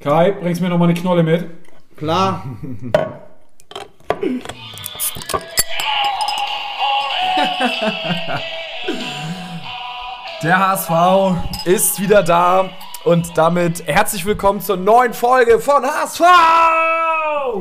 Kai, bringst mir noch mal eine Knolle mit? Klar. Der HSV ist wieder da und damit herzlich willkommen zur neuen Folge von HSV!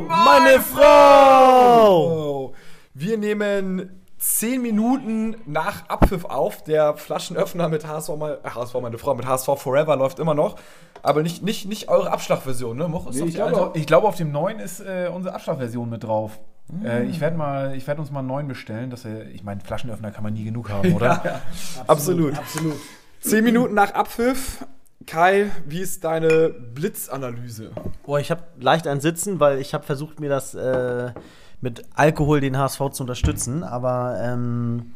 Meine Frau! Wir nehmen 10 Minuten nach Abpfiff auf. Der Flaschenöffner mit HSV, mal, äh, HSV meine Frau, mit HSV Forever läuft immer noch. Aber nicht, nicht, nicht eure Abschlagversion, ne? Moch, ist Nee, ich, glaube, ich glaube, auf dem neuen ist äh, unsere Abschlagversion mit drauf. Äh, ich werde mal, ich werde uns mal einen neuen bestellen. Dass wir, ich meine, Flaschenöffner kann man nie genug haben, oder? Absolut. Absolut. 10 Minuten nach Abpfiff. Kai, wie ist deine Blitzanalyse? Boah, ich habe leicht ein Sitzen, weil ich habe versucht, mir das äh, mit Alkohol den HSV zu unterstützen. Aber ähm,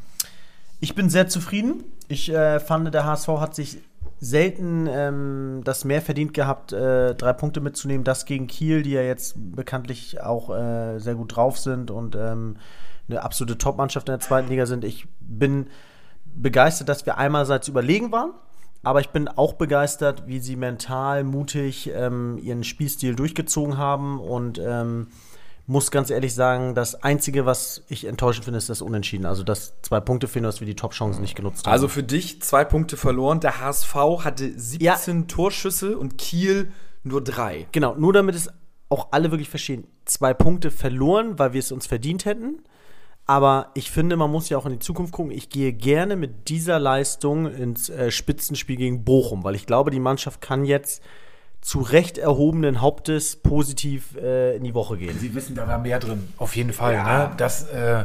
ich bin sehr zufrieden. Ich äh, fand, der HSV hat sich selten ähm, das mehr verdient gehabt, äh, drei Punkte mitzunehmen. Das gegen Kiel, die ja jetzt bekanntlich auch äh, sehr gut drauf sind und ähm, eine absolute Top-Mannschaft in der zweiten Liga sind. Ich bin begeistert, dass wir einerseits überlegen waren. Aber ich bin auch begeistert, wie sie mental mutig ähm, ihren Spielstil durchgezogen haben und ähm, muss ganz ehrlich sagen, das Einzige, was ich enttäuschend finde, ist das Unentschieden. Also das zwei Punkte finden, dass wir die Top-Chancen nicht genutzt haben. Also für dich zwei Punkte verloren. Der HSV hatte 17 Torschüsse und Kiel nur drei. genau, nur damit es auch alle wirklich verstehen. Zwei Punkte verloren, weil wir es uns verdient hätten. Aber ich finde, man muss ja auch in die Zukunft gucken. Ich gehe gerne mit dieser Leistung ins äh, Spitzenspiel gegen Bochum, weil ich glaube, die Mannschaft kann jetzt zu Recht erhobenen Hauptes positiv äh, in die Woche gehen. Sie wissen, da war mehr drin. Auf jeden Fall. Ne? Das, äh,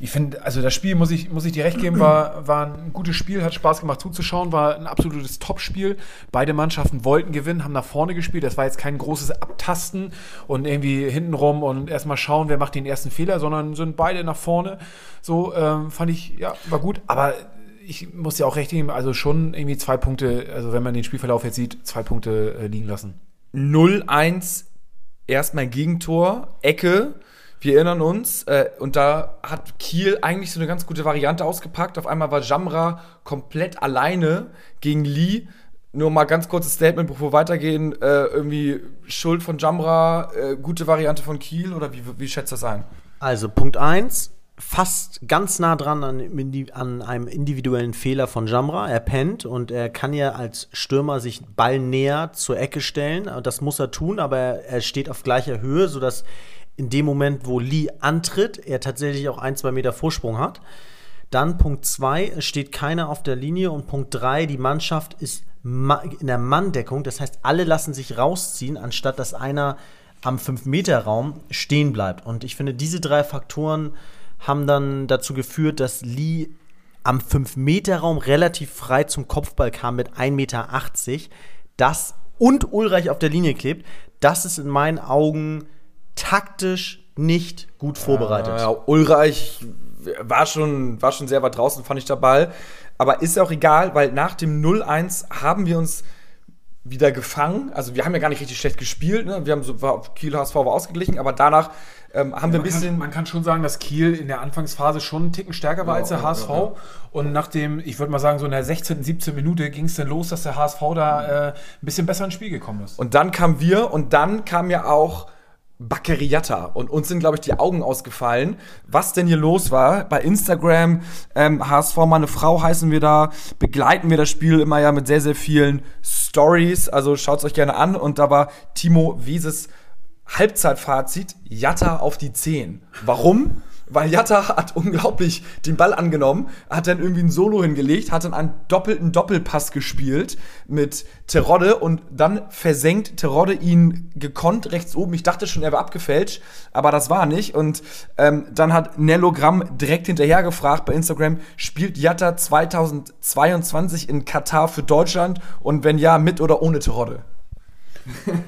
ich finde, also das Spiel, muss ich, muss ich dir recht geben, war, war ein gutes Spiel, hat Spaß gemacht zuzuschauen, war ein absolutes Topspiel. Beide Mannschaften wollten gewinnen, haben nach vorne gespielt. Das war jetzt kein großes Abtasten und irgendwie hintenrum und erstmal schauen, wer macht den ersten Fehler, sondern sind beide nach vorne. So ähm, fand ich, ja, war gut. Aber ich muss dir auch recht geben, also schon irgendwie zwei Punkte, also wenn man den Spielverlauf jetzt sieht, zwei Punkte äh, liegen lassen. 0-1, erstmal Gegentor, Ecke. Wir erinnern uns, äh, und da hat Kiel eigentlich so eine ganz gute Variante ausgepackt. Auf einmal war Jamra komplett alleine gegen Lee. Nur mal ganz kurzes Statement, bevor wir weitergehen. Äh, irgendwie Schuld von Jamra, äh, gute Variante von Kiel oder wie, wie schätzt das ein? Also Punkt 1, fast ganz nah dran an, an einem individuellen Fehler von Jamra. Er pennt und er kann ja als Stürmer sich Ball näher zur Ecke stellen. Das muss er tun, aber er, steht auf gleicher Höhe, sodass in dem Moment, wo Lee antritt, er tatsächlich auch ein, zwei Meter Vorsprung hat. Dann Punkt 2, es steht keiner auf der Linie und Punkt 3, die Mannschaft ist in der Manndeckung, das heißt, alle lassen sich rausziehen, anstatt dass einer am 5-Meter-Raum stehen bleibt. Und ich finde, diese drei Faktoren haben dann dazu geführt, dass Lee am 5-Meter-Raum relativ frei zum Kopfball kam mit 1,80 Meter. Das und Ulreich auf der Linie klebt, das ist in meinen Augen taktisch nicht gut vorbereitet. Ja, Ulreich war schon, war schon sehr weit draußen, fand ich der Ball. Aber ist auch egal, weil nach dem 0-1 haben wir uns wieder gefangen. Also wir haben ja gar nicht richtig schlecht gespielt. Ne? Wir haben so, war, Kiel HSV war ausgeglichen, aber danach ähm, haben wir ein Man kann, bisschen. man kann schon sagen, dass Kiel in der Anfangsphase schon einen Ticken stärker war als der ja, HSV. ja, ja. Und nach dem, ich würde mal sagen, so in der 16., 17. Minute ging es dann los, dass der HSV da äh, ein bisschen besser ins Spiel gekommen ist. Und dann kamen wir und dann kam ja auch Baccariata und uns sind, glaube ich, die Augen ausgefallen, was denn hier los war. Bei Instagram, ähm, HSV meine Frau heißen wir da, begleiten wir das Spiel immer ja mit sehr, sehr vielen Stories, also schaut es euch gerne an und da war Timo Wieses Halbzeitfazit, Jatta auf die 10. Warum? Weil Jatta hat unglaublich den Ball angenommen, hat dann irgendwie ein Solo hingelegt, hat dann einen doppelten Doppelpass gespielt mit Terodde und dann versenkt Terodde ihn gekonnt rechts oben. Ich dachte schon, er war abgefälscht, aber das war nicht. Und ähm, dann hat Nellogramm direkt hinterher gefragt bei Instagram, spielt Jatta 2022 in Katar für Deutschland und wenn ja, mit oder ohne Terodde?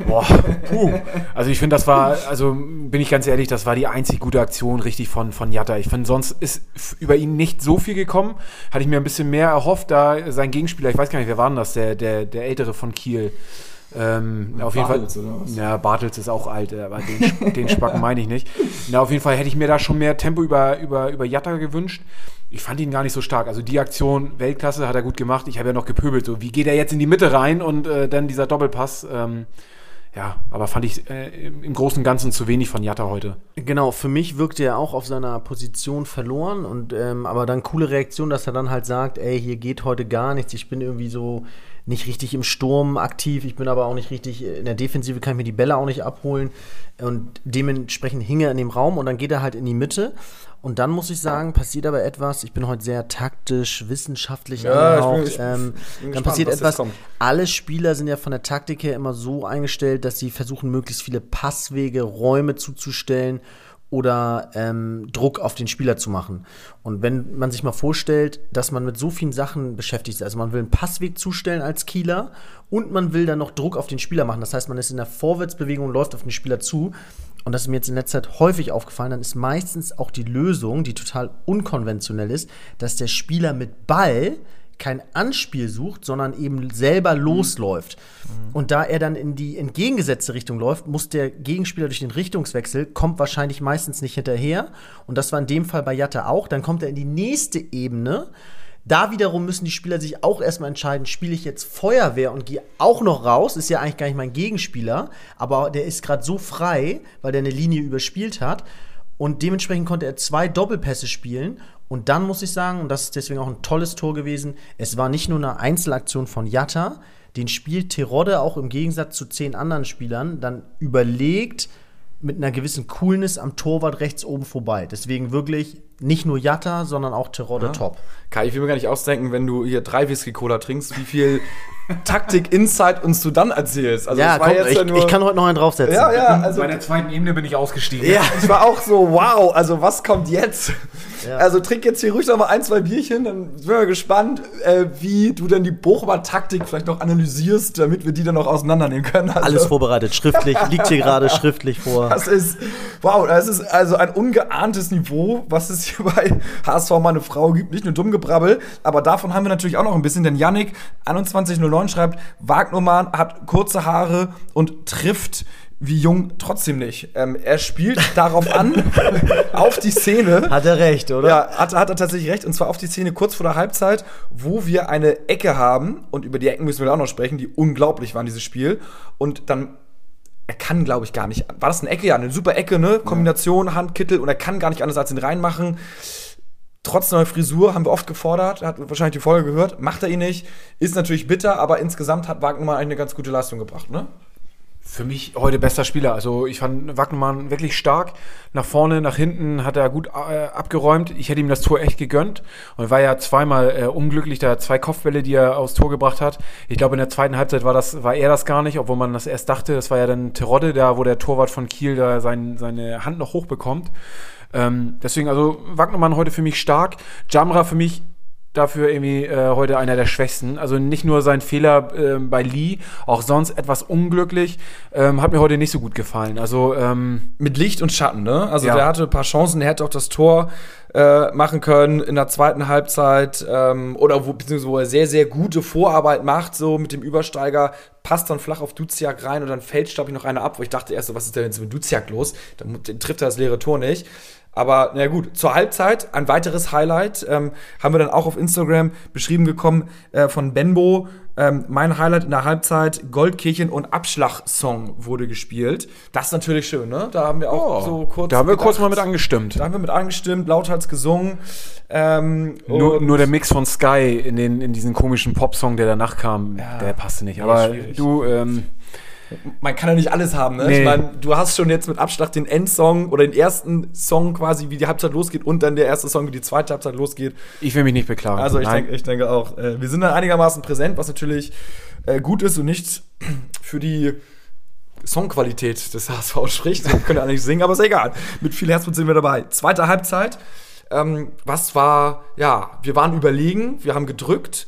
Boah, puh. Also ich finde, das war, also bin ich ganz ehrlich, das war die einzig gute Aktion richtig von, von Jatta. Ich finde, sonst ist über ihn nicht so viel gekommen. Hatte ich mir ein bisschen mehr erhofft, da sein Gegenspieler, ich weiß gar nicht, wer war denn das, der, der, der Ältere von Kiel. Ähm, auf jeden Bartels Fall. oder was? Ja, Bartels ist auch alt, äh, aber den, den Spacken meine ich nicht. Na, auf jeden Fall hätte ich mir da schon mehr Tempo über, über, über Jatta gewünscht. Ich fand ihn gar nicht so stark. Also die Aktion, Weltklasse, hat er gut gemacht. Ich habe ja noch gepöbelt. So, wie geht er jetzt in die Mitte rein und äh, dann dieser Doppelpass? Ähm, ja, aber fand ich äh, im Großen und Ganzen zu wenig von Jatta heute. Genau, für mich wirkte er auch auf seiner Position verloren und ähm, aber dann coole Reaktion, dass er dann halt sagt, ey, hier geht heute gar nichts, ich bin irgendwie so nicht richtig im Sturm aktiv, ich bin aber auch nicht richtig in der Defensive, kann ich mir die Bälle auch nicht abholen. Und dementsprechend hing er in dem Raum und dann geht er halt in die Mitte. Und dann muss ich sagen, passiert aber etwas, ich bin heute sehr taktisch, wissenschaftlich Ja, ich bin angehaucht, ges- ähm, bin dann gespannt, passiert etwas, alle Spieler sind ja von der Taktik her immer so eingestellt, dass sie versuchen, möglichst viele Passwege, Räume zuzustellen oder ähm, Druck auf den Spieler zu machen. Und wenn man sich mal vorstellt, dass man mit so vielen Sachen beschäftigt ist, also man will einen Passweg zustellen als Kieler und man will dann noch Druck auf den Spieler machen. Das heißt, man ist in der Vorwärtsbewegung und läuft auf den Spieler zu. Und das ist mir jetzt in letzter Zeit häufig aufgefallen, dann ist meistens auch die Lösung, die total unkonventionell ist, dass der Spieler mit Ball kein Anspiel sucht, sondern eben selber losläuft. Und da er dann in die entgegengesetzte Richtung läuft, muss der Gegenspieler durch den Richtungswechsel, kommt wahrscheinlich meistens nicht hinterher. Und das war in dem Fall bei Jatta auch. Dann kommt er in die nächste Ebene. Da wiederum müssen die Spieler sich auch erstmal entscheiden, spiele ich jetzt Feuerwehr und gehe auch noch raus, ist ja eigentlich gar nicht mein Gegenspieler, aber der ist gerade so frei, weil der eine Linie überspielt hat. Und dementsprechend konnte er zwei Doppelpässe spielen. Und dann muss ich sagen, und das ist deswegen auch ein tolles Tor gewesen, es war nicht nur eine Einzelaktion von Jatta, den spielt Terodde auch im Gegensatz zu zehn anderen Spielern dann überlegt mit einer gewissen Coolness am Torwart rechts oben vorbei. Deswegen wirklich nicht nur Jatta, sondern auch Terodde top. Kai, ich will mir gar nicht ausdenken, wenn du hier drei Whisky-Cola trinkst, wie viel Taktik-Insight uns du dann erzählst. Also, ja, komm, jetzt ich, ja nur- ich kann heute noch einen draufsetzen. Ja, ja, also. Bei der zweiten Ebene bin ich ausgestiegen. Ja, ich war auch so, wow, also was kommt jetzt? Ja. Also trink jetzt hier ruhig noch mal ein, zwei Bierchen, dann sind wir gespannt, äh, wie du denn die Bochumer Taktik vielleicht noch analysierst, damit wir die dann noch auseinandernehmen können. Also, Alles vorbereitet, schriftlich, liegt hier gerade schriftlich vor. Das ist, wow, das ist also ein ungeahntes Niveau, was es hier bei HSV meine Frau gibt. Nicht nur Dummgebrabbel, aber davon haben wir natürlich auch noch ein bisschen, denn Yannick 2109 schreibt, Wagnermann hat kurze Haare und trifft wie jung trotzdem nicht. Ähm, er spielt darauf an, auf die Szene. Hat er recht, oder? Ja, hat, hat er tatsächlich recht. Und zwar auf die Szene kurz vor der Halbzeit, wo wir eine Ecke haben. Und über die Ecken müssen wir auch noch sprechen, die unglaublich waren, dieses Spiel. Und dann, er kann, glaube ich, gar nicht. War das eine Ecke? Ja, eine super Ecke, ne? Kombination, Handkittel. Und er kann gar nicht anders als ihn reinmachen. Trotz neuer Frisur haben wir oft gefordert, hat wahrscheinlich die Folge gehört, macht er ihn nicht, ist natürlich bitter, aber insgesamt hat Wagner eigentlich eine ganz gute Leistung gebracht, ne? Für mich heute bester Spieler. Also ich fand Wackenmann wirklich stark. Nach vorne, nach hinten hat er gut äh, abgeräumt. Ich hätte ihm das Tor echt gegönnt. Und war ja zweimal äh, unglücklich, da zwei Kopfbälle, die er aufs Tor gebracht hat. Ich glaube, in der zweiten Halbzeit war das, war er das gar nicht, obwohl man das erst dachte. Das war ja dann Terodde, da wo der Torwart von Kiel da sein, seine Hand noch hochbekommt. Ähm, deswegen, also Wagnermann heute für mich stark. Jamra für mich dafür irgendwie äh, heute einer der Schwächsten. Also nicht nur sein Fehler ähm, bei Lee, auch sonst etwas unglücklich. Ähm, hat mir heute nicht so gut gefallen. Also ähm, mit Licht und Schatten, ne? Also Ja. der hatte ein paar Chancen, er hätte auch das Tor äh, machen können in der zweiten Halbzeit ähm, oder wo, beziehungsweise wo er sehr, sehr gute Vorarbeit macht, so mit dem Übersteiger, passt dann flach auf Duziak rein und dann fällt, glaube ich, noch einer ab, wo ich dachte erst so, was ist denn jetzt mit Duziak los? Dann trifft er das leere Tor nicht. Aber na gut, zur Halbzeit ein weiteres Highlight ähm, haben wir dann auch auf Instagram beschrieben gekommen äh, von Benbo. Ähm, mein Highlight in der Halbzeit, Goldkirchen und Abschlag-Song wurde gespielt. Das ist natürlich schön, ne? Da haben wir auch so kurz. Oh, da haben wir kurz gedacht. mal mit angestimmt. Da haben wir mit angestimmt, lauthals gesungen. Ähm, Nur, nur der Mix von Sky in, den, in diesen komischen Popsong, der danach kam, der passte nicht. Aber du, ähm, man kann ja nicht alles haben, ne? Nee. Ich meine, du hast schon jetzt mit Abschlag den Endsong oder den ersten Song quasi, wie die Halbzeit losgeht und dann der erste Song, wie die zweite Halbzeit losgeht. ich will mich nicht beklagen. Also ich, denke, ich denke auch, äh, wir sind da einigermaßen präsent, was natürlich äh, gut ist und nicht für die Songqualität des HSV spricht. Wir können ja nicht singen, aber ist egal. Mit viel Herzblut sind wir dabei. Zweite Halbzeit. Ähm, was war, ja, wir waren überlegen, wir haben gedrückt.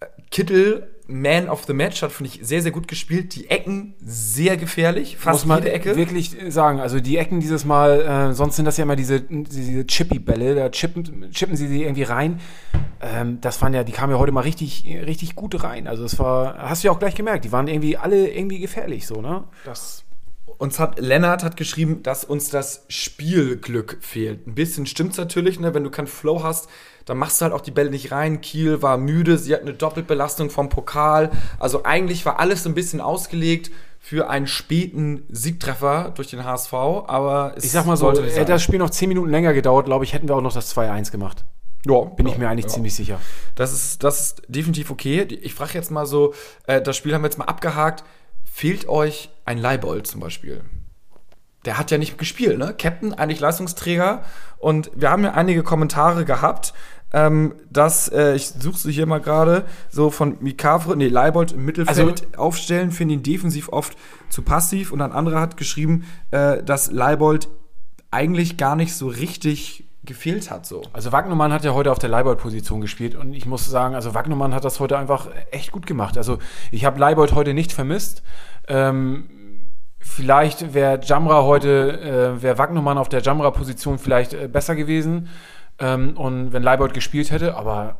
Äh, Kittel, Man of the Match, hat, finde ich, sehr, sehr gut gespielt. Die Ecken sehr gefährlich, fast muss man jede Ecke. wirklich sagen. Also die Ecken dieses Mal, äh, sonst sind das ja immer diese, diese Chippy-Bälle, da chippen, chippen sie sie irgendwie rein. Ähm, das waren ja, die kamen ja heute mal richtig, richtig gut rein. Also es war, hast du ja auch gleich gemerkt, die waren irgendwie alle irgendwie gefährlich so, ne? Das. Uns hat Lennart hat geschrieben, dass uns das Spielglück fehlt. Ein bisschen stimmt's natürlich, ne? Wenn du keinen Flow hast, dann machst du halt auch die Bälle nicht rein. Kiel war müde, sie hat eine Doppelbelastung vom Pokal. Also eigentlich war alles so ein bisschen ausgelegt für einen späten Siegtreffer durch den HSV, aber es Ich sag mal so, hätte das Spiel noch 10 Minuten länger gedauert, glaube ich, hätten wir auch noch das 2-1 gemacht. ja, Bin ich ja, mir eigentlich ja. ziemlich sicher. Das ist, das ist definitiv okay. Ich frage jetzt mal so, äh, das Spiel haben wir jetzt mal abgehakt. Fehlt euch ein Leibold zum Beispiel? Der hat ja nicht gespielt, ne? Captain, eigentlich Leistungsträger. Und wir haben ja einige Kommentare gehabt, ähm, dass, äh, ich suche sie hier mal gerade, so von Mikavre, nee, Leibold im Mittelfeld aufstellen, finde ihn defensiv oft zu passiv. Und ein anderer hat geschrieben, äh, dass Leibold eigentlich gar nicht so richtig gefehlt hat, so. Also Wagnumann hat ja heute auf der Leibold-Position gespielt und ich muss sagen, also Wagnumann hat das heute einfach echt gut gemacht. Also ich habe Leibold heute nicht vermisst. Ähm, vielleicht wäre Jamra heute, äh, wäre Wagnumann auf der Jamra-Position vielleicht äh, besser gewesen ähm, und wenn Leibold gespielt hätte, aber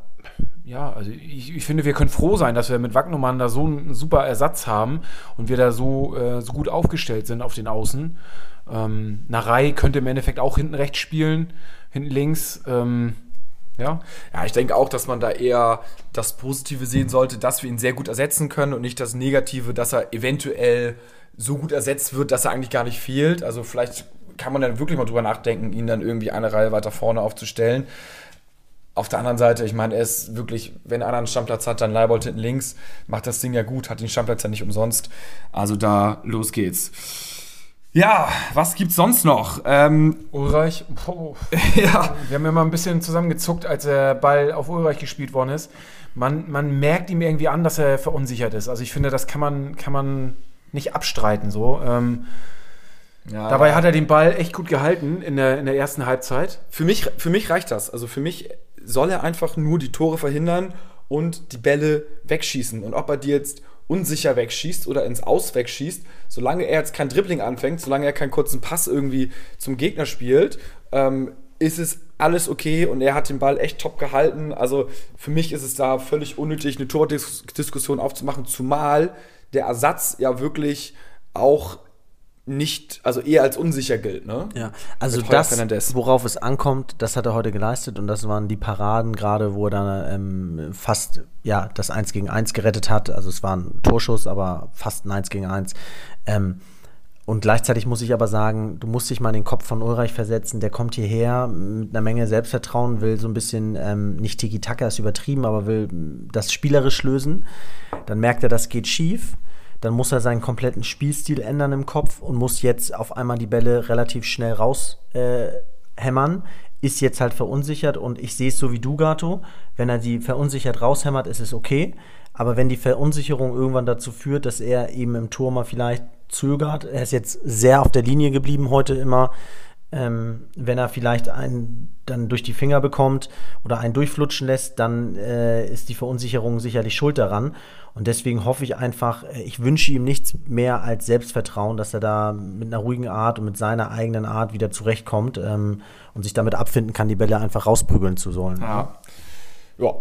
ja, also ich, ich finde, wir können froh sein, dass wir mit Wagnumann da so einen super Ersatz haben und wir da so, äh, so gut aufgestellt sind auf den Außen. Ähm, Narei könnte im Endeffekt auch hinten rechts spielen, hinten links. Ähm, ja, Ja, ich denke auch, dass man da eher das Positive sehen sollte, dass wir ihn sehr gut ersetzen können und nicht das Negative, dass er eventuell so gut ersetzt wird, dass er eigentlich gar nicht fehlt. Also vielleicht kann man dann wirklich mal drüber nachdenken, ihn dann irgendwie eine Reihe weiter vorne aufzustellen. Auf der anderen Seite, ich meine, er ist wirklich, wenn einer einen Stammplatz hat, dann Leibold hinten links, macht das Ding ja gut, hat den Stammplatz ja nicht umsonst. Also da, los geht's. Ja, was gibt's sonst noch? Ähm, Ulreich, ja, wir haben ja mal ein bisschen zusammengezuckt, als der Ball auf Ulreich gespielt worden ist. Man, man merkt ihm irgendwie an, dass er verunsichert ist. Also ich finde, das kann man, kann man nicht abstreiten so. Ähm, ja dabei hat er den Ball echt gut gehalten in der, in der ersten Halbzeit. Für mich, für mich reicht das. Also für mich soll er einfach nur die Tore verhindern und die Bälle wegschießen. Und ob er die jetzt unsicher wegschießt oder ins Aus wegschießt, solange er jetzt kein Dribbling anfängt, solange er keinen kurzen Pass irgendwie zum Gegner spielt, ähm, ist es alles okay und er hat den Ball echt top gehalten. Also für mich ist es da völlig unnötig, eine Tordiskussion aufzumachen, zumal der Ersatz ja wirklich auch nicht, also eher als unsicher gilt, ne? Ja, also das, worauf es ankommt, das hat er heute geleistet und das waren die Paraden gerade, wo er dann ähm, fast ja, das 1 gegen 1 gerettet hat. Also es war ein Torschuss, aber fast ein 1 gegen 1. Ähm, und gleichzeitig muss ich aber sagen, du musst dich mal in den Kopf von Ulreich versetzen. Der kommt hierher mit einer Menge Selbstvertrauen, will so ein bisschen, ähm, nicht Tiki-Taka ist übertrieben, aber will das spielerisch lösen. Dann merkt er, das geht schief. Dann muss er seinen kompletten Spielstil ändern im Kopf und muss jetzt auf einmal die Bälle relativ schnell raus äh. Ist jetzt halt verunsichert und ich sehe es so wie du, Gato. Wenn er die verunsichert raushämmert, ist es okay. Aber wenn die Verunsicherung irgendwann dazu führt, dass er eben im Tor mal vielleicht zögert, er ist jetzt sehr auf der Linie geblieben heute immer, ähm, wenn er vielleicht einen dann durch die Finger bekommt oder einen durchflutschen lässt, dann äh, ist die Verunsicherung sicherlich schuld daran. Und deswegen hoffe ich einfach, äh, ich wünsche ihm nichts mehr als Selbstvertrauen, dass er da mit einer ruhigen Art und mit seiner eigenen Art wieder zurechtkommt ähm, und sich damit abfinden kann, die Bälle einfach rausprügeln zu sollen. Ja. Ja,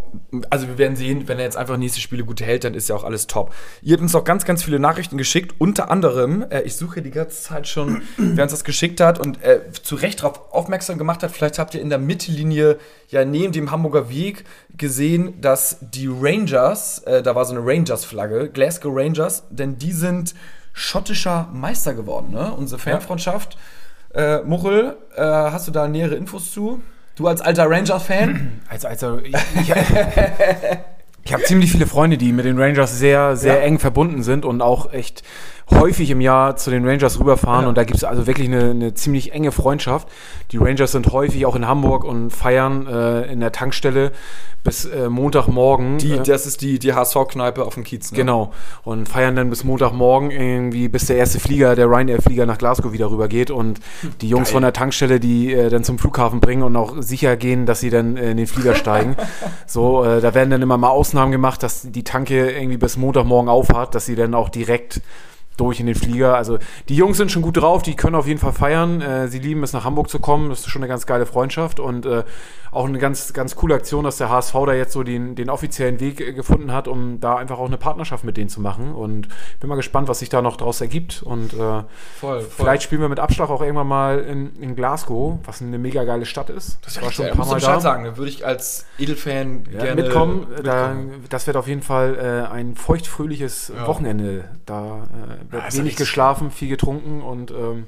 also wir werden sehen, wenn er jetzt einfach nächste Spiele gut hält, dann ist ja auch alles top. Ihr habt uns auch ganz, ganz viele Nachrichten geschickt, unter anderem, äh, ich suche die ganze Zeit schon, wer uns das geschickt hat und äh, zu Recht darauf aufmerksam gemacht hat, vielleicht habt ihr in der Mittellinie ja neben dem Hamburger Weg gesehen, dass die Rangers, äh, da war so eine Rangers-Flagge, Glasgow Rangers, denn die sind schottischer Meister geworden, ne? Unsere Fanfreundschaft. Äh, Muchel, äh, hast du da nähere Infos zu? Du als alter Rangers-Fan? Also, also ich, ich, ich habe ziemlich viele Freunde, die mit den Rangers sehr, sehr Ja. eng verbunden sind und auch echt häufig im Jahr zu den Rangers rüberfahren. Ja. Und da gibt es also wirklich eine, eine ziemlich enge Freundschaft. Die Rangers sind häufig auch in Hamburg und feiern äh, in der Tankstelle bis äh, Montagmorgen. Die, äh, das ist die, die HSV-Kneipe auf dem Kiez. Ne? Genau. Und feiern dann bis Montagmorgen irgendwie, bis der erste Flieger, der Ryanair-Flieger nach Glasgow wieder rübergeht. Und die Jungs Geil. von der Tankstelle, die äh, dann zum Flughafen bringen und auch sicher gehen, dass sie dann äh, in den Flieger steigen. So, äh, da werden dann immer mal Ausnahmen gemacht, dass die Tanke irgendwie bis Montagmorgen aufhat, dass sie dann auch direkt durch in den Flieger. Also die Jungs sind schon gut drauf, die können auf jeden Fall feiern. Äh, sie lieben es, nach Hamburg zu kommen. Das ist schon eine ganz geile Freundschaft und äh, auch eine ganz, ganz coole Aktion, dass der HSV da jetzt so den, den offiziellen Weg äh, gefunden hat, um da einfach auch eine Partnerschaft mit denen zu machen. Und bin mal gespannt, was sich da noch draus ergibt. Und äh, Voll, voll. vielleicht spielen wir mit Abschlag auch irgendwann mal in, in Glasgow, was eine mega geile Stadt ist. Das war schon ein paar Mal Bescheid sagen, würde ich als Edelfan Ja, gerne mitkommen, Da, mitkommen. das wird auf jeden Fall äh, ein feuchtfröhliches Ja. Wochenende da ist wenig geschlafen, viel getrunken und ähm,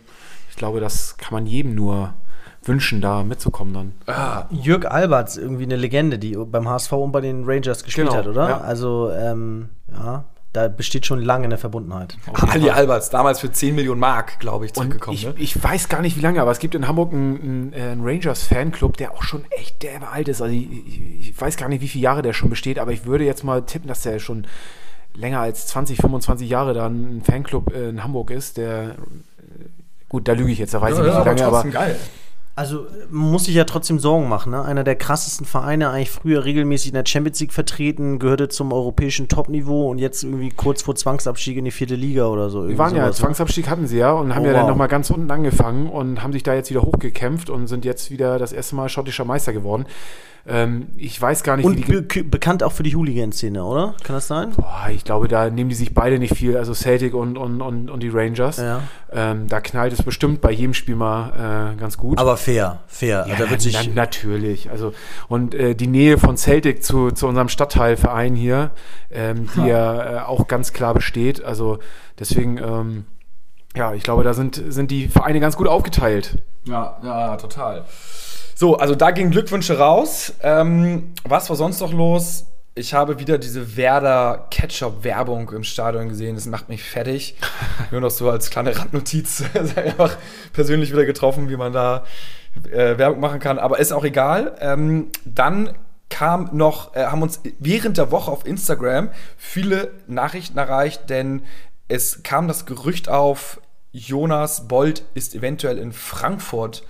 ich glaube, das kann man jedem nur wünschen, da mitzukommen dann. Ah, Jörg Alberts, irgendwie eine Legende, die beim HSV und bei den Rangers gespielt Genau, hat, oder? ja. Also, ähm, ja, da besteht schon lange eine Verbundenheit. Ali Alberts, damals für 10 Millionen Mark, glaube ich, Und zurückgekommen. ich, ne? ich weiß gar nicht, wie lange, aber es gibt in Hamburg einen, einen, äh, Rangers-Fanclub, der auch schon echt derbe alt ist. Also ich, ich, ich weiß gar nicht, wie viele Jahre der schon besteht, aber ich würde jetzt mal tippen, dass der schon länger als 20, 25 Jahre da ein Fanclub in Hamburg ist, der äh, gut, da lüge ich jetzt, da weiß ich nicht, wie lange, aber geil. Also muss sich ja trotzdem Sorgen machen. Ne? Einer der krassesten Vereine, eigentlich früher regelmäßig in der Champions League vertreten, gehörte zum europäischen Topniveau und jetzt irgendwie kurz vor Zwangsabstieg in die vierte Liga oder so. Die waren ja, sowas, ne? Zwangsabstieg hatten sie ja und haben Oh, ja dann wow. nochmal ganz unten angefangen und haben sich da jetzt wieder hochgekämpft und sind jetzt wieder das erste Mal schottischer Meister geworden. Ähm, ich weiß gar nicht, wie Und die. be bekannt auch für die Hooligan-Szene, oder? Kann das sein? Boah, ich glaube, da nehmen die sich beide nicht viel, also Celtic und, und, und, und die Rangers. Ja. Ähm, da knallt es bestimmt bei jedem Spiel mal äh, ganz gut. Aber fair, fair. ja, da wird sich, na, natürlich. Also, und äh, die Nähe von Celtic zu, zu unserem Stadtteilverein hier, ähm, die ja äh, auch ganz klar besteht. Also deswegen, ähm, ja, ich glaube, da sind, sind die Vereine ganz gut aufgeteilt. Ja, ja, total. So, also da gingen Glückwünsche raus. Ähm, was war sonst noch los? Ich habe wieder diese Werder Ketchup-Werbung im Stadion gesehen. Das macht mich fertig. Nur noch so als kleine Randnotiz. einfach persönlich wieder getroffen, wie man da äh, Werbung machen kann. Aber ist auch egal. Ähm, dann kam noch, äh, haben uns während der Woche auf Instagram viele Nachrichten erreicht, denn es kam das Gerücht auf, Jonas Bold ist eventuell in Frankfurt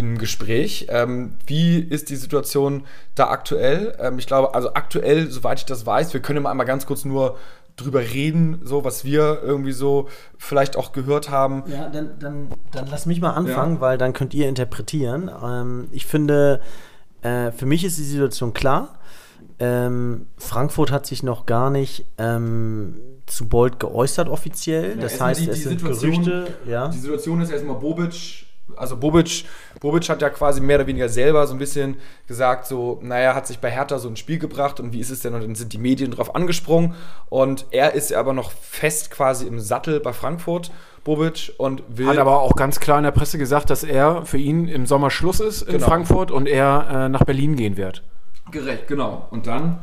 im Gespräch. Ähm, wie ist die Situation da aktuell? Ähm, ich glaube, also aktuell, soweit ich das weiß, wir können mal einmal ganz kurz nur drüber reden, so was wir irgendwie so vielleicht auch gehört haben. Ja, dann, dann, dann lass mich mal anfangen, Ja. weil dann könnt ihr interpretieren. Ähm, ich finde, äh, für mich ist die Situation klar. Ähm, Frankfurt hat sich noch gar nicht ähm, zu Bold geäußert offiziell. das erstmal heißt, die- es die sind Situation- Gerüchte. Ja. Die Situation ist erstmal Bobic, also Bobic, Bobic hat ja quasi mehr oder weniger selber so ein bisschen gesagt, so, naja, hat sich bei Hertha so ein Spiel gebracht und wie ist es denn? Und dann sind die Medien drauf angesprungen und er ist aber noch fest quasi im Sattel bei Frankfurt, Bobic, und will. Hat aber auch ganz klar in der Presse gesagt, dass er für ihn im Sommer Schluss ist in Genau. Frankfurt und er äh, nach Berlin gehen wird. gerecht, genau. Und dann.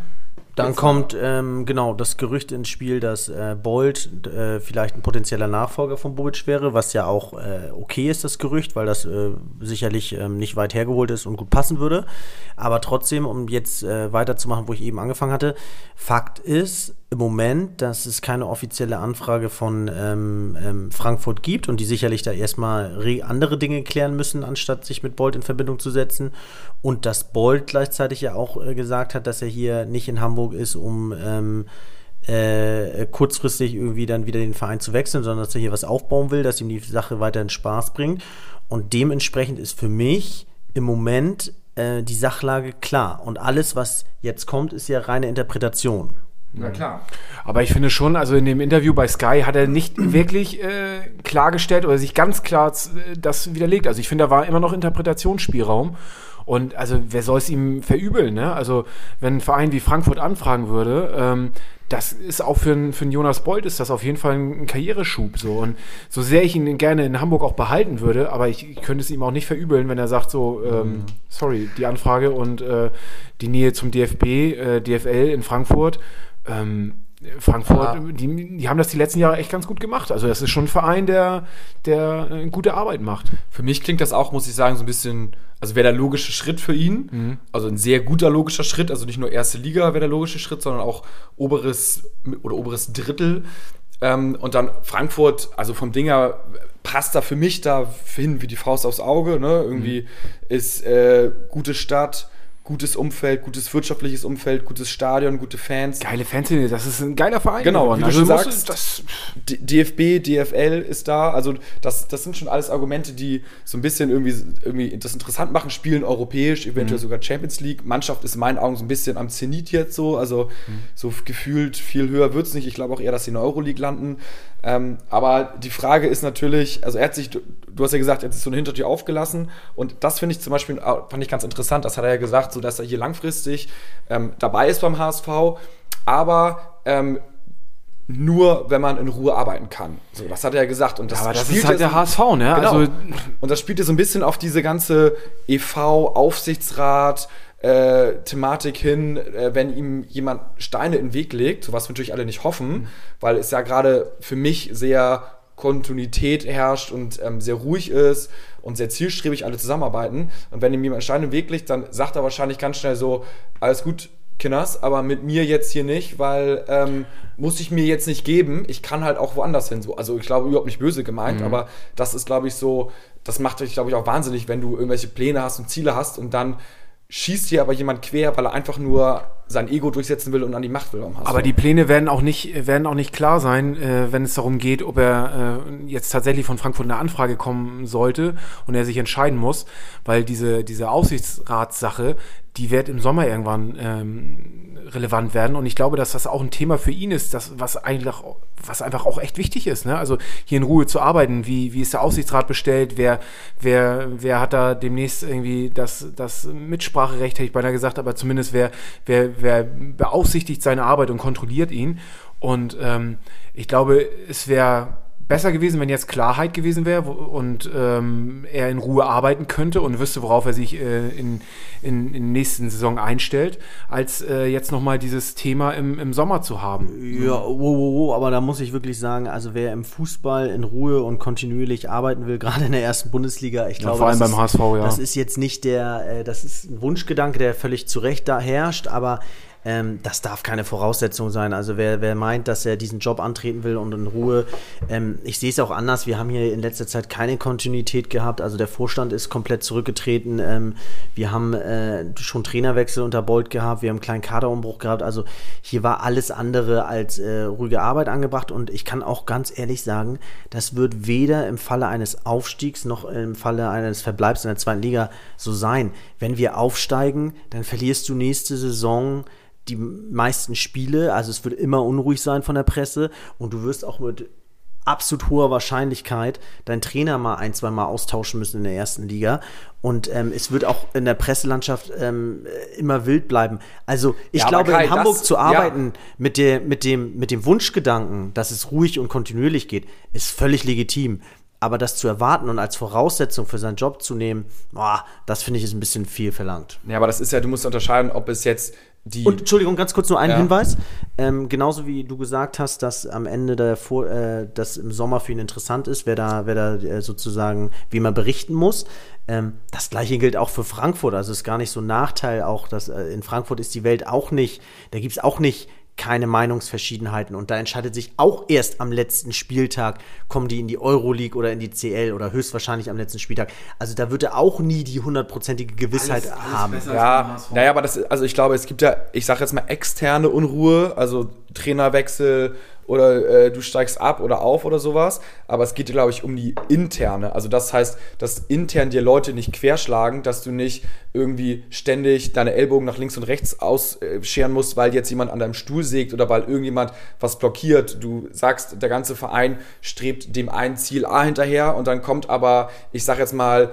Dann kommt ähm, genau das Gerücht ins Spiel, dass äh, Bold äh, vielleicht ein potenzieller Nachfolger von Bobic wäre, was ja auch äh, okay ist, das Gerücht, weil das äh, sicherlich ähm, nicht weit hergeholt ist und gut passen würde. Aber trotzdem, um jetzt äh, weiterzumachen, wo ich eben angefangen hatte, Fakt ist im Moment, dass es keine offizielle Anfrage von ähm, ähm, Frankfurt gibt und die sicherlich da erstmal re- andere Dinge klären müssen, anstatt sich mit Bold in Verbindung zu setzen. Und dass Bold gleichzeitig ja auch äh, gesagt hat, dass er hier nicht in Hamburg ist, um ähm, äh, kurzfristig irgendwie dann wieder den Verein zu wechseln, sondern dass er hier was aufbauen will, dass ihm die Sache weiterhin Spaß bringt. Und dementsprechend ist für mich im Moment äh, die Sachlage klar. Und alles, was jetzt kommt, ist ja reine Interpretation. Na klar. Aber ich finde schon, also in dem Interview bei Sky hat er nicht wirklich äh, klargestellt oder sich ganz klar äh, das widerlegt. Also ich finde, da war immer noch Interpretationsspielraum. Und also wer soll es ihm verübeln? Ne? Also wenn ein Verein wie Frankfurt anfragen würde, ähm, das ist auch für, einen- für einen Jonas Bold ist das auf jeden Fall ein, ein Karriereschub. So. Und so sehr ich ihn gerne in Hamburg auch behalten würde, aber ich, ich könnte es ihm auch nicht verübeln, wenn er sagt so, ähm, sorry, die Anfrage und äh, die Nähe zum DFB, äh, DFL in Frankfurt, ähm, Frankfurt, Ja. die, die haben das die letzten Jahre echt ganz gut gemacht. Also das ist schon ein Verein, der, der äh, gute Arbeit macht. Für mich klingt das auch, muss ich sagen, so ein bisschen, also wäre der logische Schritt für ihn. Also ein sehr guter logischer Schritt. Also nicht nur erste Liga wäre der logische Schritt, sondern auch oberes oder oberes Drittel. Ähm, und dann Frankfurt, also vom Ding her passt da für mich da hin wie die Faust aufs Auge. Ne? Irgendwie ist äh, gute Stadt, gutes Umfeld, gutes wirtschaftliches Umfeld, gutes Stadion, gute Fans. Geile Fanszene, das ist ein geiler Verein. Genau, wie du also schon musst sagst. das, DFB, DFL ist da. Also das, das sind schon alles Argumente, die so ein bisschen irgendwie, irgendwie das interessant machen. Spielen europäisch, eventuell sogar Champions League. Mannschaft ist in meinen Augen so ein bisschen am Zenit jetzt so. Also so gefühlt viel höher wird es nicht. Ich glaube auch eher, dass sie in der Euroleague landen. Ähm, aber die Frage ist natürlich, also er hat sich, du, du hast ja gesagt, er hat sich so eine Hintertür aufgelassen. Und das finde ich zum Beispiel, äh, fand ich ganz interessant. Das hat er ja gesagt, so dass er hier langfristig ähm, dabei ist beim HSV. Aber ähm, nur, wenn man in Ruhe arbeiten kann. So, das hat er ja gesagt. Und das Aber das spielt ist halt ja der HSV, ne? Genau. Also, und das spielt ja so ein bisschen auf diese ganze EV-Aufsichtsrat. Äh, Thematik hin, äh, wenn ihm jemand Steine in den Weg legt, so was wir natürlich alle nicht hoffen, weil es ja gerade für mich sehr Kontinuität herrscht und ähm, sehr ruhig ist und sehr zielstrebig alle zusammenarbeiten. Und wenn ihm jemand Steine in den Weg legt, dann sagt er wahrscheinlich ganz schnell so, alles gut, Kinders, aber mit mir jetzt hier nicht, weil ähm, muss ich mir jetzt nicht geben. Ich kann halt auch woanders hin. So. Also ich glaube überhaupt nicht böse gemeint, aber das ist, glaube ich, so, das macht dich, glaube ich, auch wahnsinnig, wenn du irgendwelche Pläne hast und Ziele hast und dann schießt dir aber jemand quer, weil er einfach nur sein Ego durchsetzen will und an die Macht will. Aber die Pläne werden auch nicht, werden auch nicht klar sein, äh, wenn es darum geht, ob er äh, jetzt tatsächlich von Frankfurt eine Anfrage kommen sollte und er sich entscheiden muss, weil diese, diese Aufsichtsratssache, die wird im Sommer irgendwann ähm, relevant werden. Und ich glaube, dass das auch ein Thema für ihn ist, das, was auch- was einfach auch echt wichtig ist. Ne? Also hier in Ruhe zu arbeiten, wie, wie ist der Aufsichtsrat bestellt, wer, wer, wer hat da demnächst irgendwie das, das Mitspracherecht, hätte ich beinahe gesagt, aber zumindest wer, wer, wer beaufsichtigt seine Arbeit und kontrolliert ihn. Und ähm, ich glaube, es wäre besser gewesen, wenn jetzt Klarheit gewesen wäre und ähm, er in Ruhe arbeiten könnte und wüsste, worauf er sich äh, in, in, in der nächsten Saison einstellt, als äh, jetzt nochmal dieses Thema im, im Sommer zu haben. Ja, wow, wow, wow, aber da muss ich wirklich sagen, also wer im Fußball in Ruhe und kontinuierlich arbeiten will, gerade in der ersten Bundesliga, ich glaube, vor allem das beim ist, HSV, ja. Das ist jetzt nicht der, äh, das ist ein Wunschgedanke, der völlig zu Recht da herrscht, aber ähm, das darf keine Voraussetzung sein. Also wer, wer meint, dass er diesen Job antreten will und in Ruhe, ähm, ich sehe es auch anders. Wir haben hier in letzter Zeit keine Kontinuität gehabt. Also der Vorstand ist komplett zurückgetreten. Ähm, wir haben äh, schon Trainerwechsel unter Bolt gehabt. Wir haben einen kleinen Kaderumbruch gehabt. Also hier war alles andere als äh, ruhige Arbeit angebracht. Und ich kann auch ganz ehrlich sagen, das wird weder im Falle eines Aufstiegs noch im Falle eines Verbleibs in der zweiten Liga so sein. Wenn wir aufsteigen, dann verlierst du nächste Saison die meisten Spiele, also es wird immer unruhig sein von der Presse und du wirst auch mit absolut hoher Wahrscheinlichkeit deinen Trainer mal ein, zwei Mal austauschen müssen in der ersten Liga. Und ähm, es wird auch in der Presselandschaft ähm, äh, immer wild bleiben. Also ich Ja, glaube, Kai, in Hamburg das- zu ja. arbeiten mit, der, mit, dem, mit dem Wunschgedanken, dass es ruhig und kontinuierlich geht, ist völlig legitim. Aber das zu erwarten und als Voraussetzung für seinen Job zu nehmen, boah, das finde ich ist ein bisschen viel verlangt. ja, aber das ist ja, du musst unterscheiden, ob es jetzt die. Und Entschuldigung, ganz kurz nur ein Ja. Hinweis. Ähm, genauso wie du gesagt hast, dass am Ende der Vor äh, das im Sommer für ihn interessant ist, wer da, wer da äh, sozusagen, wie man berichten muss. Ähm, das gleiche gilt auch für Frankfurt. Also es ist gar nicht so ein Nachteil, auch dass äh, in Frankfurt ist die Welt auch nicht, da gibt es auch nicht keine Meinungsverschiedenheiten und da entscheidet sich auch erst am letzten Spieltag, kommen die in die Euroleague oder in die CL oder höchstwahrscheinlich am letzten Spieltag. Also da wird er auch nie die hundertprozentige Gewissheit haben. Ja, naja, aber das, also ich glaube, es gibt ja, ich sage jetzt mal externe Unruhe, also Trainerwechsel oder äh, du steigst ab oder auf oder sowas. Aber es geht, glaube ich, um die interne. Also das heißt, dass intern dir Leute nicht querschlagen, dass du nicht irgendwie ständig deine Ellbogen nach links und rechts ausscheren musst, weil jetzt jemand an deinem Stuhl sägt oder weil irgendjemand was blockiert. Du sagst, der ganze Verein strebt dem einen Ziel A hinterher und dann kommt aber, ich sage jetzt mal,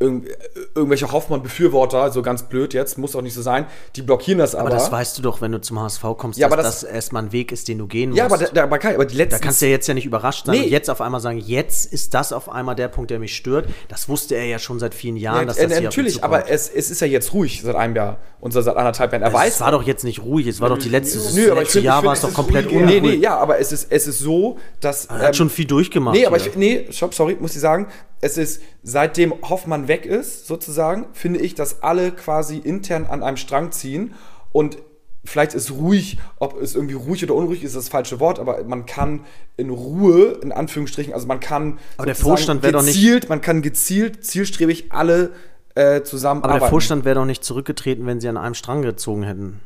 irgend, irgendwelche Hoffmann-Befürworter, so ganz blöd jetzt, muss auch nicht so sein, die blockieren das aber. Aber das weißt du doch, wenn du zum HSV kommst, Ja, dass aber das, das- erstmal ein Weg ist, den du gehen ja, aber, musst. da, aber, Kai, aber die letzten. da kannst du ja jetzt ja nicht überrascht sein Nee. und jetzt auf einmal sagen, jetzt ist das auf einmal der Punkt, der mich stört. Das wusste er ja schon seit vielen Jahren, ja, dass äh, das hier natürlich, aber es, es ist ja jetzt ruhig seit einem Jahr und seit anderthalb Jahren. Er weiß, es war doch jetzt nicht ruhig, es war doch die letzte Nö, das aber ich letzte find- Jahr ich find, war es doch komplett ruhig. unruhig. Nee, nee, ja, aber es ist, es ist so, dass. Er hat schon viel durchgemacht. Nee, aber hier. ich, nee, sorry, muss ich sagen, es ist, seitdem Hoffmann weg ist, sozusagen, finde ich, dass alle quasi intern an einem Strang ziehen und vielleicht ist ruhig, ob es irgendwie ruhig oder unruhig ist, das falsche Wort, aber man kann in Ruhe, in Anführungsstrichen, also man kann Aber der Vorstand wäre doch nicht- gezielt, man kann gezielt, zielstrebig alle äh, zusammen aber der. Vorstand wäre doch nicht zurückgetreten, wenn sie an einem Strang gezogen hätten.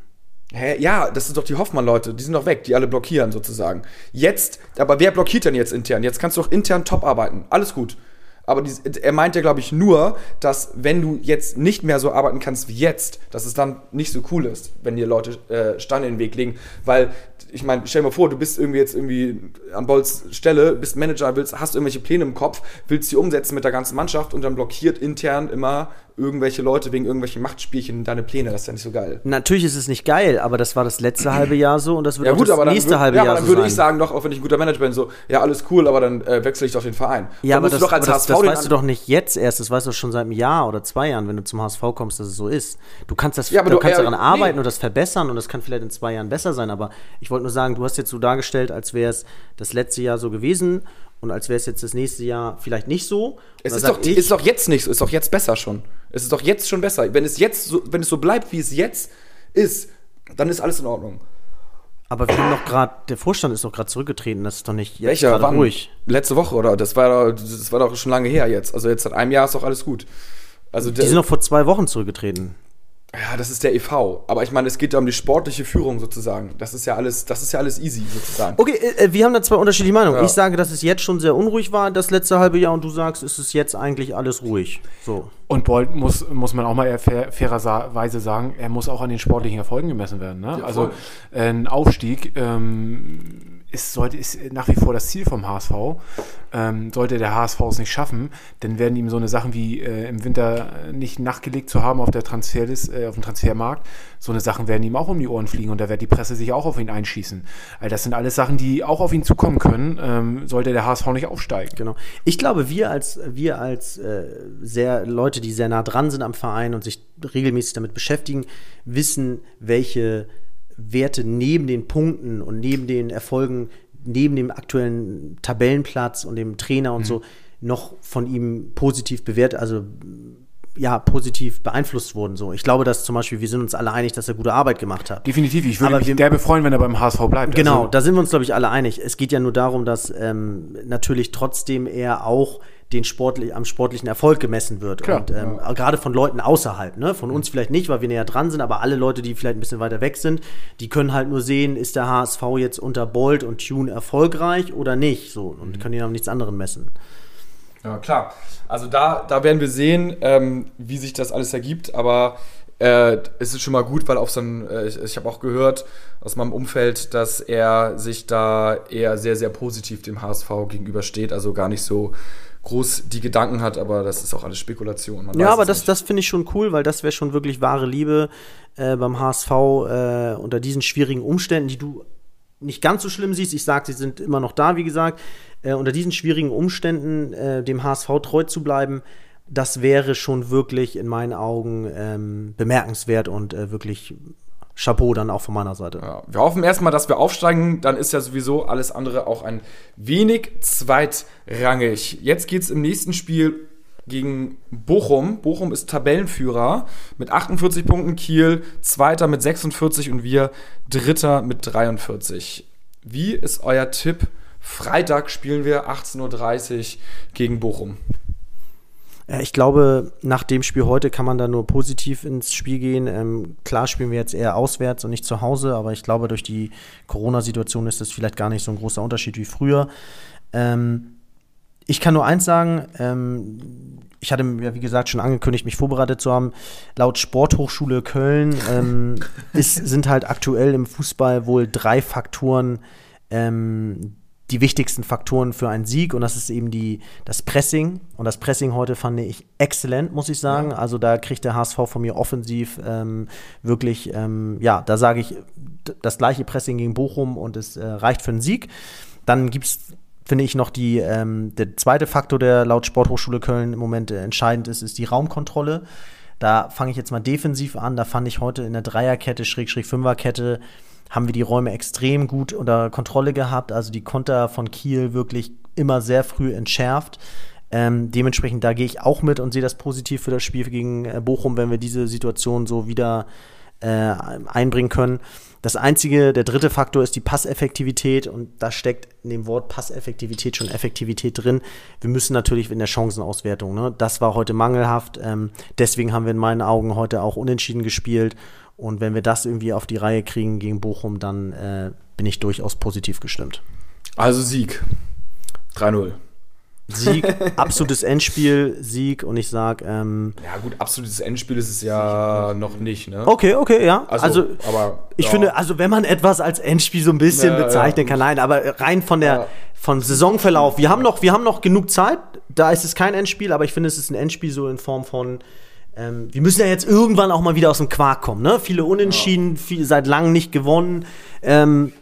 Hä? Ja, das sind doch die Hoffmann-Leute, die sind doch weg, die alle blockieren sozusagen. Jetzt, aber wer blockiert denn jetzt intern? Jetzt kannst du doch intern top arbeiten. Alles gut. Aber dies, er meint ja, glaube ich, nur, dass wenn du jetzt nicht mehr so arbeiten kannst wie jetzt, dass es dann nicht so cool ist, wenn dir Leute äh, Steine in den Weg legen. Weil, ich meine, stell dir mal vor, du bist irgendwie jetzt irgendwie an Bolls Stelle, bist Manager, willst, hast irgendwelche Pläne im Kopf, willst die umsetzen mit der ganzen Mannschaft und dann blockiert intern immer irgendwelche Leute wegen irgendwelchen Machtspielchen deine Pläne. Das ist ja nicht so geil. Natürlich ist es nicht geil, aber das war das letzte halbe Jahr so und das wird Ja auch gut, das nächste wür- halbe ja, Jahr aber dann so würde sein. ich sagen, doch, auch wenn ich ein guter Manager bin, so, ja, alles cool, aber dann äh, wechsle ich doch den Verein. Ja, Dann aber das, doch als aber das, das weißt du doch nicht jetzt erst, das weißt du schon seit einem Jahr oder zwei Jahren, wenn du zum HSV kommst, dass es so ist. Du kannst das, Ja, aber du du- kannst daran nee. arbeiten und das verbessern und das kann vielleicht in zwei Jahren besser sein, aber ich wollte nur sagen, du hast jetzt so dargestellt, als wäre es das letzte Jahr so gewesen und als wäre es jetzt das nächste Jahr vielleicht nicht so. Es ist doch, ich, ist doch jetzt nicht so, ist doch jetzt besser schon. Es ist doch jetzt schon besser. Wenn es jetzt so, wenn es so bleibt, wie es jetzt ist, dann ist alles in Ordnung. aber wir haben doch gerade, der Vorstand ist doch gerade zurückgetreten, das ist doch nicht jetzt Welcher? Wann? ruhig. Letzte Woche, oder? Das war, doch, das war doch schon lange her jetzt. Also jetzt seit einem Jahr ist doch alles gut. Also Die sind doch vor zwei Wochen zurückgetreten. Ja, das ist der EV. Aber ich meine, es geht ja um die sportliche Führung sozusagen. Das ist ja alles, das ist ja alles easy sozusagen. Okay, äh, wir haben da zwei unterschiedliche Meinungen. Ja. Ich sage, dass es jetzt schon sehr unruhig war, das letzte halbe Jahr, und du sagst, es ist jetzt eigentlich alles ruhig. So. Und Bolt muss, muss man auch mal eher fair, fairerweise sagen, er muss auch an den sportlichen Erfolgen gemessen werden. Ne? also voll. äh, ein Aufstieg ähm, ist, sollte, ist nach wie vor das Ziel vom HSV. Ähm, sollte der HSV es nicht schaffen, dann werden ihm so eine Sachen wie äh, im Winter nicht nachgelegt zu haben auf der Transferlist, äh, auf dem Transfermarkt, so eine Sachen werden ihm auch um die Ohren fliegen und da wird die Presse sich auch auf ihn einschießen. Weil das sind alles Sachen, die auch auf ihn zukommen können, ähm, sollte der HSV nicht aufsteigen. Genau. Ich glaube, wir als, wir als äh, sehr Leute, die sehr nah dran sind am Verein und sich regelmäßig damit beschäftigen, wissen, welche Werte neben den Punkten und neben den Erfolgen, neben dem aktuellen Tabellenplatz und dem Trainer und so noch von ihm positiv bewertet, also ja, positiv beeinflusst wurden. So. Ich glaube, dass zum Beispiel, wir sind uns alle einig, dass er gute Arbeit gemacht hat. Definitiv, ich würde Aber mich derbe freuen, wenn er beim HSV bleibt. Genau, Also, da sind wir uns, glaube ich, alle einig. Es geht ja nur darum, dass ähm, natürlich trotzdem er auch den sportlich, am sportlichen Erfolg gemessen wird. Klar, und ähm, gerade von Leuten außerhalb, ne? Von uns vielleicht nicht, weil wir näher dran sind, aber alle Leute, die vielleicht ein bisschen weiter weg sind, die können halt nur sehen, ist der HSV jetzt unter Bolt und Tune erfolgreich oder nicht. So, und können ihn an nichts anderem messen. Ja, klar. Also da, da werden wir sehen, ähm, wie sich das alles ergibt, aber äh, es ist schon mal gut, weil auf so ein, äh, ich, ich habe auch gehört aus meinem Umfeld, dass er sich da eher sehr, sehr positiv dem HSV gegenübersteht, also gar nicht so groß die Gedanken hat, aber das ist auch alles Spekulation. Man Ja, aber das, nicht. das finde ich schon cool, weil das wäre schon wirklich wahre Liebe äh, beim HSV äh, unter diesen schwierigen Umständen, die du nicht ganz so schlimm siehst. Ich sage, sie sind immer noch da, wie gesagt. Äh, unter diesen schwierigen Umständen äh, dem HSV treu zu bleiben, das wäre schon wirklich in meinen Augen ähm, bemerkenswert und äh, wirklich Chapeau dann auch von meiner Seite. Ja, wir hoffen erstmal, dass wir aufsteigen, dann ist ja sowieso alles andere auch ein wenig zweitrangig. Jetzt geht es im nächsten Spiel gegen Bochum. Bochum ist Tabellenführer mit 48 Punkten, Kiel Zweiter mit 46 und wir Dritter mit 43. Wie ist euer Tipp? Freitag spielen wir 18.30 Uhr gegen Bochum. Ja, ich glaube, nach dem Spiel heute kann man da nur positiv ins Spiel gehen. Ähm, klar spielen wir jetzt eher auswärts und nicht zu Hause, aber ich glaube, durch die Corona-Situation ist das vielleicht gar nicht so ein großer Unterschied wie früher. Ähm, ich kann nur eins sagen, ähm, ich hatte mir, wie gesagt, schon angekündigt, mich vorbereitet zu haben. Laut Sporthochschule Köln ähm, ist, sind halt aktuell im Fußball wohl drei Faktoren, ähm, die wichtigsten Faktoren für einen Sieg und das ist eben die, das Pressing. Und das Pressing heute fand ich exzellent, muss ich sagen. Also da kriegt der HSV von mir offensiv ähm, wirklich, ähm, ja, da sage ich das gleiche Pressing gegen Bochum und es äh, reicht für einen Sieg. Dann gibt es, finde ich, noch die, ähm, der zweite Faktor, der laut Sporthochschule Köln im Moment äh, entscheidend ist, ist die Raumkontrolle. Da fange ich jetzt mal defensiv an. Da fand ich heute in der Dreierkette, Schrägstrich Fünferkette, haben wir die Räume extrem gut unter Kontrolle gehabt. Also die Konter von Kiel wirklich immer sehr früh entschärft. Ähm, dementsprechend, da gehe ich auch mit und sehe das positiv für das Spiel gegen äh, Bochum, wenn wir diese Situation so wieder äh, einbringen können. Das einzige, der dritte Faktor ist die Passeffektivität und da steckt in dem Wort Passeffektivität schon Effektivität drin. Wir müssen natürlich in der Chancenauswertung, ne? das war heute mangelhaft. Ähm, deswegen haben wir in meinen Augen heute auch unentschieden gespielt. Und wenn wir das irgendwie auf die Reihe kriegen gegen Bochum, dann äh, bin ich durchaus positiv gestimmt. Also Sieg. 3-0. Sieg, absolutes Endspiel, Sieg und ich sag, ähm, Ja gut, absolutes Endspiel ist es ja noch nicht, ne? okay, okay, ja. Also, Also, aber ich ja. finde, also wenn man etwas als Endspiel so ein bisschen Ja, bezeichnen ja. kann, nein, aber rein von der von Saisonverlauf, wir haben noch, wir haben noch genug Zeit. Da ist es kein Endspiel, aber ich finde, es ist ein Endspiel so in Form von ähm, wir müssen ja jetzt irgendwann auch mal wieder aus dem Quark kommen. Ne? Viele Unentschieden, viel, seit langem nicht gewonnen. Ähm,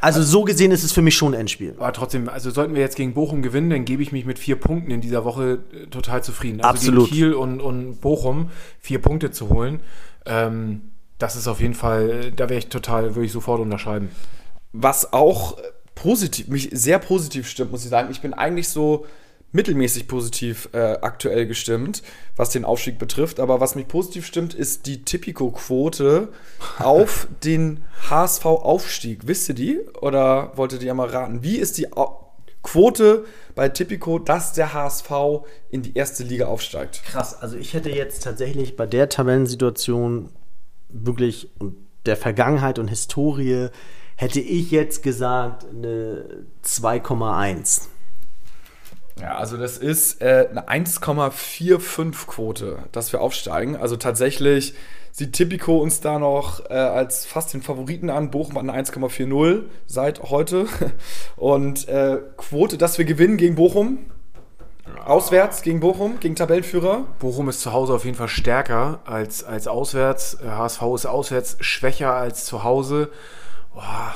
also so gesehen ist es für mich schon ein Endspiel. Aber trotzdem, also sollten wir jetzt gegen Bochum gewinnen, dann gebe ich mich mit vier Punkten in dieser Woche äh, total zufrieden. Also Absolut. gegen Kiel und, und Bochum vier Punkte zu holen, ähm, das ist auf jeden Fall, da wäre ich total, würde ich sofort unterschreiben. Was auch positiv, mich sehr positiv stimmt, muss ich sagen. Ich bin eigentlich so mittelmäßig positiv äh, aktuell gestimmt, was den Aufstieg betrifft. Aber was mich positiv stimmt, ist die Tipico-Quote auf den HSV-Aufstieg. Wisst ihr die? Oder wolltet ihr mal raten? Wie ist die Au Quote bei Tipico, dass der HSV in die erste Liga aufsteigt? Krass, also ich hätte jetzt tatsächlich bei der Tabellensituation wirklich und der Vergangenheit und Historie hätte ich jetzt gesagt eine 2,1. Ja, also das ist äh, eine 1,45 Quote, dass wir aufsteigen. Also tatsächlich sieht Tipico uns da noch äh, als fast den Favoriten an. Bochum hat eine 1,40 seit heute. Und äh, Quote, dass wir gewinnen gegen Bochum. Auswärts gegen Bochum, gegen Tabellenführer. Bochum ist zu Hause auf jeden Fall stärker als, als auswärts. Äh, HSV ist auswärts schwächer als zu Hause. Boah,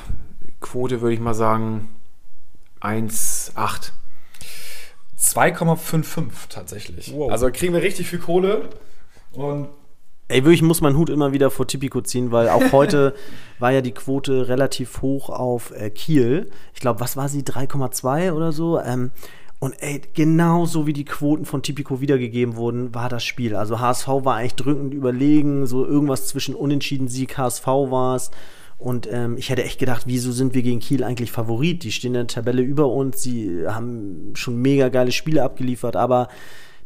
Quote würde ich mal sagen 1,8. 2,55 tatsächlich. Wow. Also kriegen wir richtig viel Kohle. Und Ey, wirklich muss mein Hut immer wieder vor Tipico ziehen, weil auch heute war ja die Quote relativ hoch auf äh, Kiel. Ich glaube, was war sie? 3,2 oder so. Ähm, und ey, genauso wie die Quoten von Tipico wiedergegeben wurden, war das Spiel. Also HSV war eigentlich drückend überlegen, so irgendwas zwischen Unentschieden Sieg HSV war es. Und ähm, ich hätte echt gedacht, wieso sind wir gegen Kiel eigentlich Favorit? Die stehen in der Tabelle über uns, sie haben schon mega geile Spiele abgeliefert, aber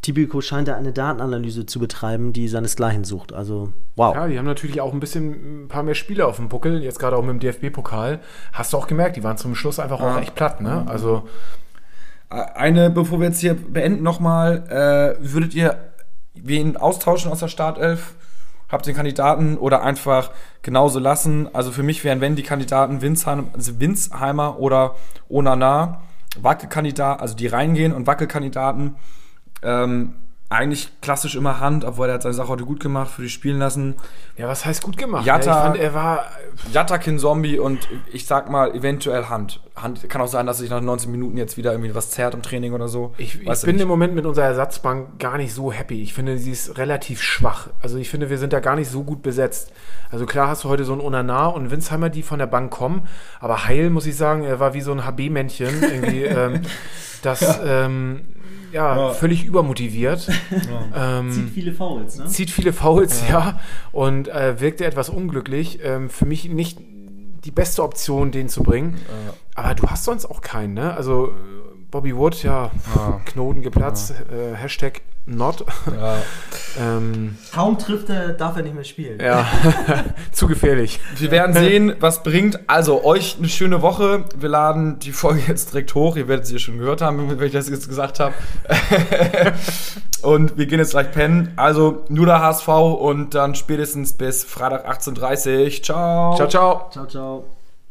Tipico scheint da eine Datenanalyse zu betreiben, die seinesgleichen sucht. Also, wow. Ja, die haben natürlich auch ein bisschen ein paar mehr Spiele auf dem Buckel, jetzt gerade auch mit dem DFB-Pokal. Hast du auch gemerkt, die waren zum Schluss einfach auch echt platt, ne? Also, eine, bevor wir jetzt hier beenden nochmal, äh, würdet ihr wen austauschen aus der Startelf? Habt den Kandidaten oder einfach genauso lassen? Also für mich wären, wenn die Kandidaten Winsheim, also Winsheimer oder Onana, Wackelkandidat, also die reingehen und Wackelkandidaten, ähm, eigentlich klassisch immer Hand, obwohl er hat seine Sache heute gut gemacht, für die spielen lassen. ja, was heißt gut gemacht? Jatta- ja, ich fand, er war, Jatakin Zombie und ich sag mal eventuell Hand. Hand kann auch sein, dass sich nach 19 Minuten jetzt wieder irgendwie was zerrt im Training oder so. Ich, ich bin nicht. im Moment mit unserer Ersatzbank gar nicht so happy. Ich finde, sie ist relativ schwach. Also ich finde, wir sind da gar nicht so gut besetzt. Also klar hast du heute so einen Onana und Winsheimer, die von der Bank kommen, aber Heil, muss ich sagen, er war wie so ein HB-Männchen, irgendwie, ähm, das, ähm, ja, völlig übermotiviert. Ähm, viele Fouls, ne? zieht viele Fouls, ja, und äh, wirkte etwas unglücklich. Ähm, für mich nicht die beste Option, den zu bringen. Aber du hast sonst auch keinen, ne? Also äh, Bobby Wood, ja, Knoten geplatzt, äh, Hashtag not. ähm, Kaum trifft er, darf er nicht mehr spielen. ja, zu gefährlich. Wir werden sehen, was bringt. Also, euch eine schöne Woche. Wir laden die Folge jetzt direkt hoch. Ihr werdet sie ja schon gehört haben, wenn ich das jetzt gesagt habe. und wir gehen jetzt gleich pennen. Also, nur der HSV und dann spätestens bis Freitag 18.30 Uhr. Ciao. Ciao, ciao. Ciao, ciao.